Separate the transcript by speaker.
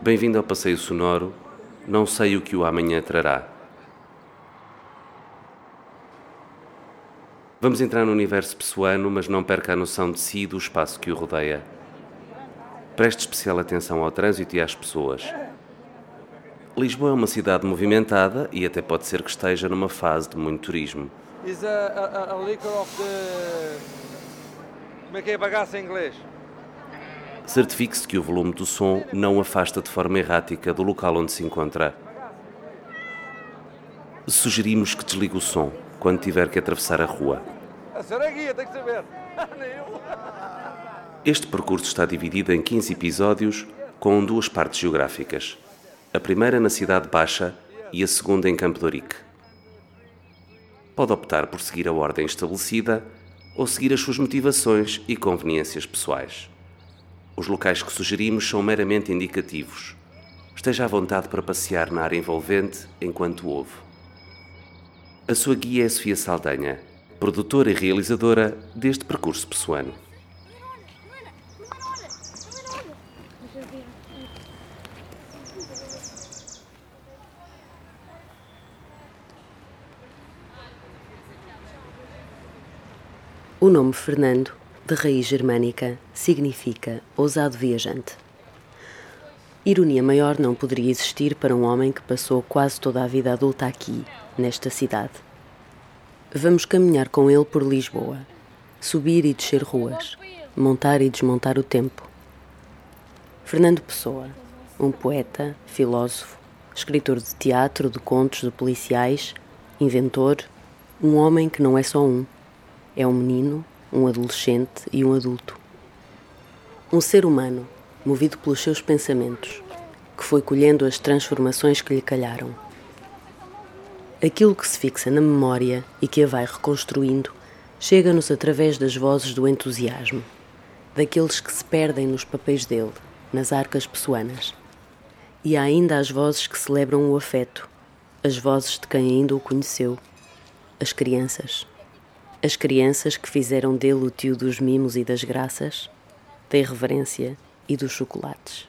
Speaker 1: Bem-vindo ao passeio sonoro. Não sei o que o amanhã trará. Vamos entrar no universo pessoano, mas não perca a noção de si e do espaço que o rodeia. Preste especial atenção ao trânsito e às pessoas. Lisboa é uma cidade movimentada e até pode ser que esteja numa fase de muito turismo.
Speaker 2: is a, a, a liquor of the. Como é que é bagaça em inglês?
Speaker 1: Certifique-se que o volume do som não afasta de forma errática do local onde se encontra. Sugerimos que desligue o som quando tiver que atravessar a rua.
Speaker 2: A senhora guia, tem que saber. Eu.
Speaker 1: Este percurso está dividido em 15 episódios com duas partes geográficas. A primeira na Cidade Baixa e a segunda em Campo de Ourique. Pode optar por seguir a ordem estabelecida ou seguir as suas motivações e conveniências pessoais. Os locais que sugerimos são meramente indicativos. Esteja à vontade para passear na área envolvente enquanto ouve. A sua guia é Sofia Saldanha, produtora e realizadora deste percurso pessoano.
Speaker 3: O nome Fernando, de raiz germânica, significa ousado viajante. Ironia maior não poderia existir para um homem que passou quase toda a vida adulta aqui, nesta cidade. Vamos caminhar com ele por Lisboa, subir e descer ruas, montar e desmontar o tempo. Fernando Pessoa, um poeta, filósofo, escritor de teatro, de contos, de policiais, inventor, um homem que não é só um é um menino, um adolescente e um adulto. Um ser humano, movido pelos seus pensamentos, que foi colhendo as transformações que lhe calharam. Aquilo que se fixa na memória e que a vai reconstruindo chega-nos através das vozes do entusiasmo, daqueles que se perdem nos papéis dele, nas arcas pessoanas. E há ainda as vozes que celebram o afeto, as vozes de quem ainda o conheceu, as crianças. As crianças que fizeram dele o tio dos mimos e das graças, da irreverência e dos chocolates.